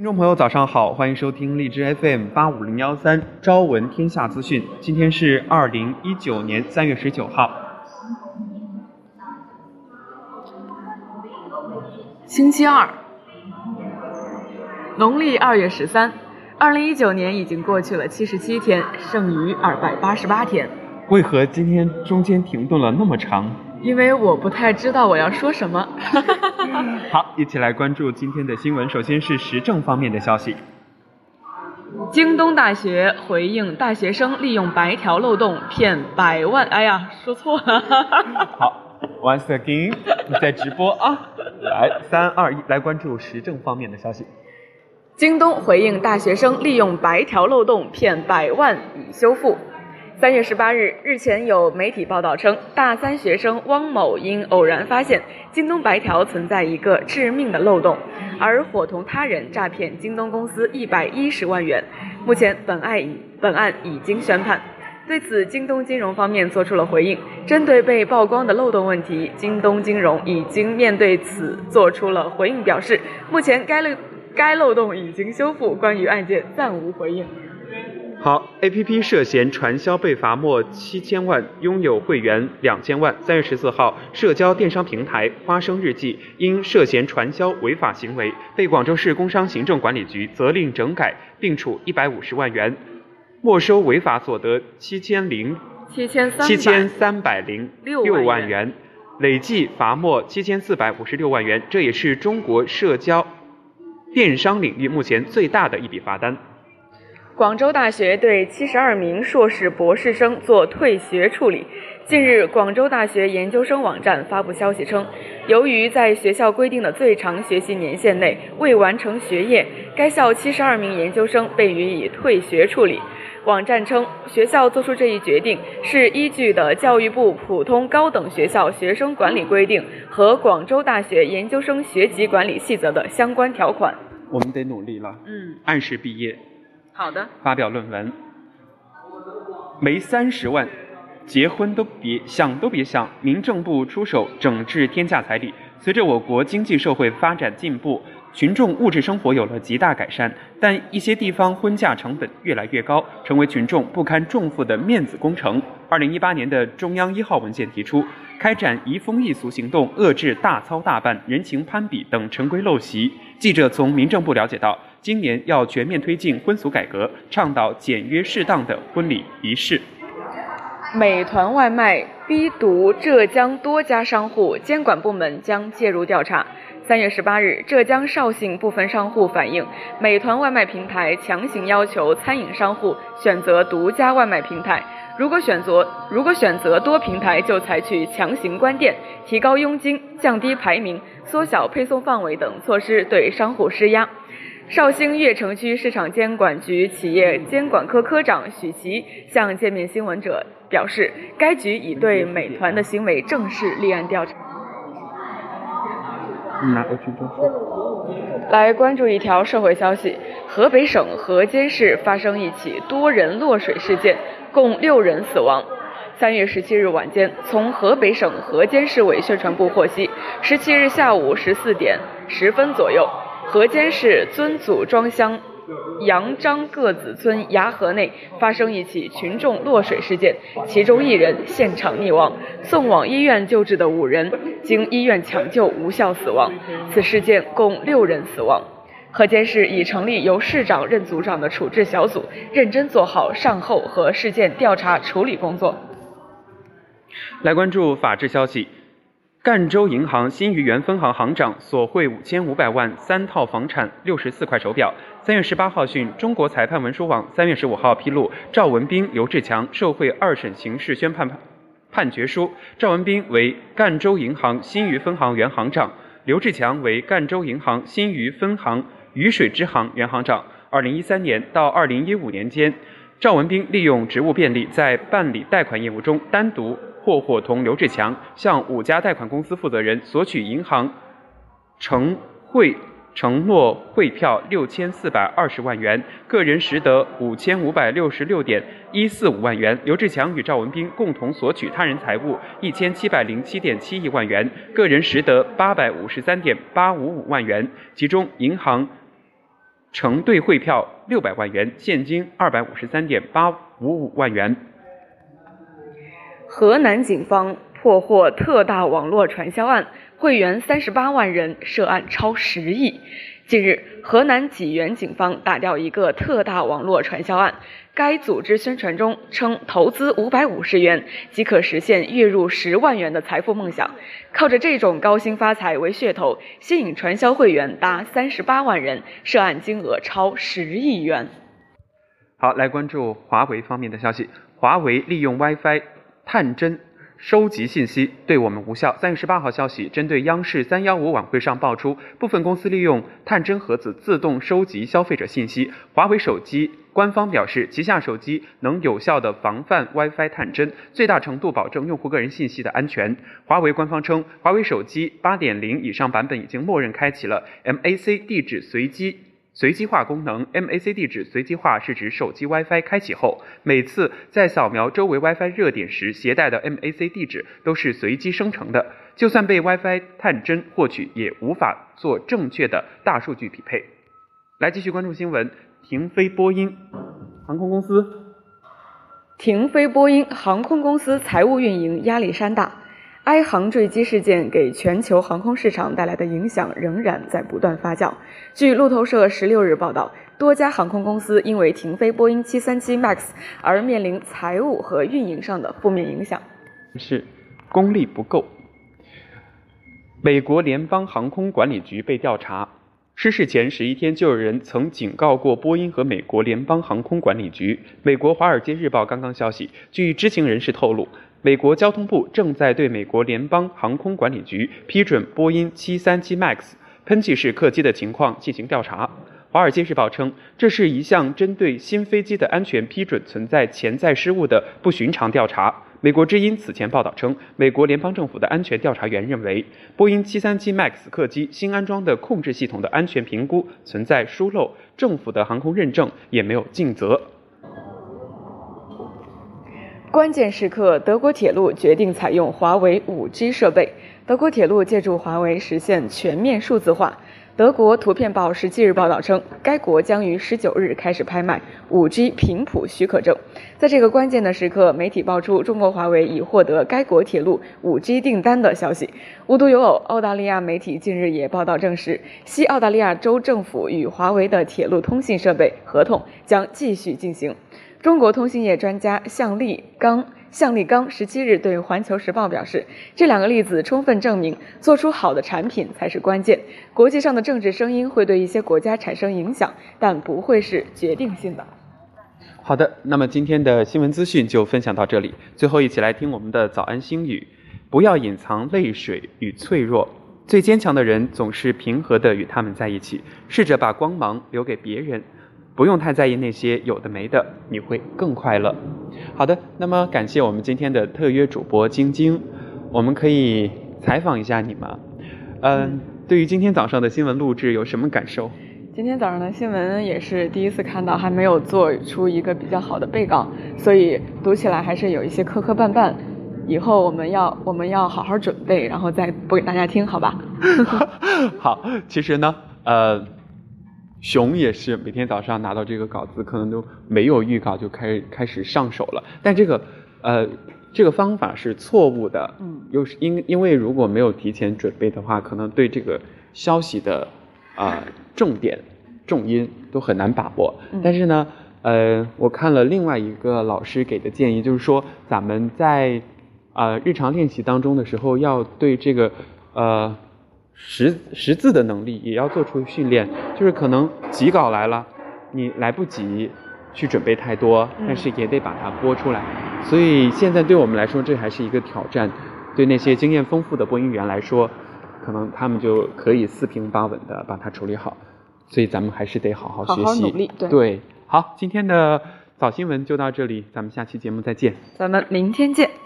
听众朋友，早上好，欢迎收听荔枝 FM 八五零幺三《朝闻天下资讯》。今天是二零一九年三月十九号，星期二，农历二月十三。二零一九年已经过去了七十七天，剩余二百八十八天。为何今天中间停顿了那么长？因为我不太知道我要说什么。好，一起来关注今天的新闻。首先是时政方面的消息。京东大学回应大学生利用白条漏洞骗百万，哎呀，说错了。好，once again，你在直播啊。来，三二一，来关注时政方面的消息。京东回应大学生利用白条漏洞骗百万已修复。三月十八日，日前有媒体报道称，大三学生汪某因偶然发现京东白条存在一个致命的漏洞，而伙同他人诈骗京东公司一百一十万元。目前，本案已本案已经宣判。对此，京东金融方面作出了回应。针对被曝光的漏洞问题，京东金融已经面对此做出了回应，表示目前该漏该漏洞已经修复，关于案件暂无回应。好，A P P 涉嫌传销被罚没七千万，拥有会员两千万。三月十四号，社交电商平台花生日记因涉嫌传销违法行为，被广州市工商行政管理局责令整改，并处一百五十万元，没收违法所得七千零七千七千三百零六万元，累计罚没七千四百五十六万元。这也是中国社交电商领域目前最大的一笔罚单。广州大学对七十二名硕士、博士生做退学处理。近日，广州大学研究生网站发布消息称，由于在学校规定的最长学习年限内未完成学业，该校七十二名研究生被予以退学处理。网站称，学校作出这一决定是依据的教育部普通高等学校学生管理规定和广州大学研究生学籍管理细则的相关条款。我们得努力了，嗯，按时毕业。好的。发表论文，没三十万，结婚都别想都别想。民政部出手整治天价彩礼。随着我国经济社会发展进步，群众物质生活有了极大改善，但一些地方婚嫁成本越来越高，成为群众不堪重负的面子工程。二零一八年的中央一号文件提出，开展移风易俗行动，遏制大操大办、人情攀比等陈规陋习。记者从民政部了解到。今年要全面推进婚俗改革，倡导简约适当的婚礼仪式。美团外卖逼毒浙江多家商户，监管部门将介入调查。三月十八日，浙江绍兴部分商户反映，美团外卖平台强行要求餐饮商户选择独家外卖平台，如果选择如果选择多平台，就采取强行关店、提高佣金、降低排名、缩小配送范围等措施对商户施压。绍兴越城区市场监管局企业监管科科长许琪向界面新闻者表示，该局已对美团的行为正式立案调查。来关注一条社会消息：河北省河间市发生一起多人落水事件，共六人死亡。三月十七日晚间，从河北省河间市委宣传部获悉，十七日下午十四点十分左右。河间市尊祖庄乡杨张各子村崖河内发生一起群众落水事件，其中一人现场溺亡，送往医院救治的五人经医院抢救无效死亡。此事件共六人死亡。河间市已成立由市长任组长的处置小组，认真做好善后和事件调查处理工作。来关注法治消息。赣州银行新余原分行行长索贿五千五百万，三套房产，六十四块手表。三月十八号讯，中国裁判文书网三月十五号披露，赵文斌、刘志强受贿二审刑事宣判判决书。赵文斌为赣州银行新余分行原行长，刘志强为赣州银行新余分行渝水支行原行长。二零一三年到二零一五年间，赵文斌利用职务便利，在办理贷款业务中单独。或伙同刘志强向五家贷款公司负责人索取银行承汇承诺汇票六千四百二十万元，个人实得五千五百六十六点一四五万元。刘志强与赵文斌共同索取他人财物一千七百零七点七亿万元，个人实得八百五十三点八五五万元。其中，银行承兑汇票六百万元，现金二百五十三点八五五万元。河南警方破获特大网络传销案，会员三十八万人，涉案超十亿。近日，河南济源警方打掉一个特大网络传销案。该组织宣传中称，投资五百五十元即可实现月入十万元的财富梦想，靠着这种高薪发财为噱头，吸引传销会员达三十八万人，涉案金额超十亿元。好，来关注华为方面的消息，华为利用 WiFi 探针。收集信息对我们无效。三月十八号消息，针对央视三幺五晚会上爆出部分公司利用探针盒子自动收集消费者信息，华为手机官方表示，旗下手机能有效的防范 WiFi 探针，最大程度保证用户个人信息的安全。华为官方称，华为手机八点零以上版本已经默认开启了 MAC 地址随机。随机化功能，MAC 地址随机化是指手机 WiFi 开启后，每次在扫描周围 WiFi 热点时携带的 MAC 地址都是随机生成的，就算被 WiFi 探针获取，也无法做正确的大数据匹配。来继续关注新闻，停飞波音航空公司，停飞波音航空公司财务运营压力山大。埃航坠机事件给全球航空市场带来的影响仍然在不断发酵。据路透社十六日报道，多家航空公司因为停飞波音737 MAX 而面临财务和运营上的负面影响。是功力不够。美国联邦航空管理局被调查，失事前十一天就有人曾警告过波音和美国联邦航空管理局。美国《华尔街日报》刚刚消息，据知情人士透露。美国交通部正在对美国联邦航空管理局批准波音737 MAX 喷气式客机的情况进行调查。《华尔街日报》称，这是一项针对新飞机的安全批准存在潜在失误的不寻常调查。美国之音此前报道称，美国联邦政府的安全调查员认为，波音737 MAX 客机新安装的控制系统的安全评估存在疏漏，政府的航空认证也没有尽责。关键时刻，德国铁路决定采用华为 5G 设备。德国铁路借助华为实现全面数字化。德国图片报十七日报道称，该国将于十九日开始拍卖 5G 频谱许可证。在这个关键的时刻，媒体爆出中国华为已获得该国铁路 5G 订单的消息。无独有偶，澳大利亚媒体近日也报道证实，西澳大利亚州政府与华为的铁路通信设备合同将继续进行。中国通信业专家向立刚向立刚十七日对《环球时报》表示，这两个例子充分证明，做出好的产品才是关键。国际上的政治声音会对一些国家产生影响，但不会是决定性的。好的，那么今天的新闻资讯就分享到这里。最后，一起来听我们的早安心语：不要隐藏泪水与脆弱，最坚强的人总是平和的与他们在一起。试着把光芒留给别人。不用太在意那些有的没的，你会更快乐。好的，那么感谢我们今天的特约主播晶晶，我们可以采访一下你吗？嗯，对于今天早上的新闻录制有什么感受？今天早上的新闻也是第一次看到，还没有做出一个比较好的备稿，所以读起来还是有一些磕磕绊绊。以后我们要我们要好好准备，然后再播给大家听，好吧？好，其实呢，呃。熊也是每天早上拿到这个稿子，可能都没有预告就开始开始上手了。但这个，呃，这个方法是错误的。嗯。又是因因为如果没有提前准备的话，可能对这个消息的啊重点、重音都很难把握。嗯。但是呢，呃，我看了另外一个老师给的建议，就是说咱们在啊日常练习当中的时候，要对这个呃。识识字的能力也要做出训练，就是可能急稿来了，你来不及去准备太多，但是也得把它播出来。所以现在对我们来说，这还是一个挑战。对那些经验丰富的播音员来说，可能他们就可以四平八稳的把它处理好。所以咱们还是得好好学习，努力。对，好，今天的早新闻就到这里，咱们下期节目再见。咱们明天见。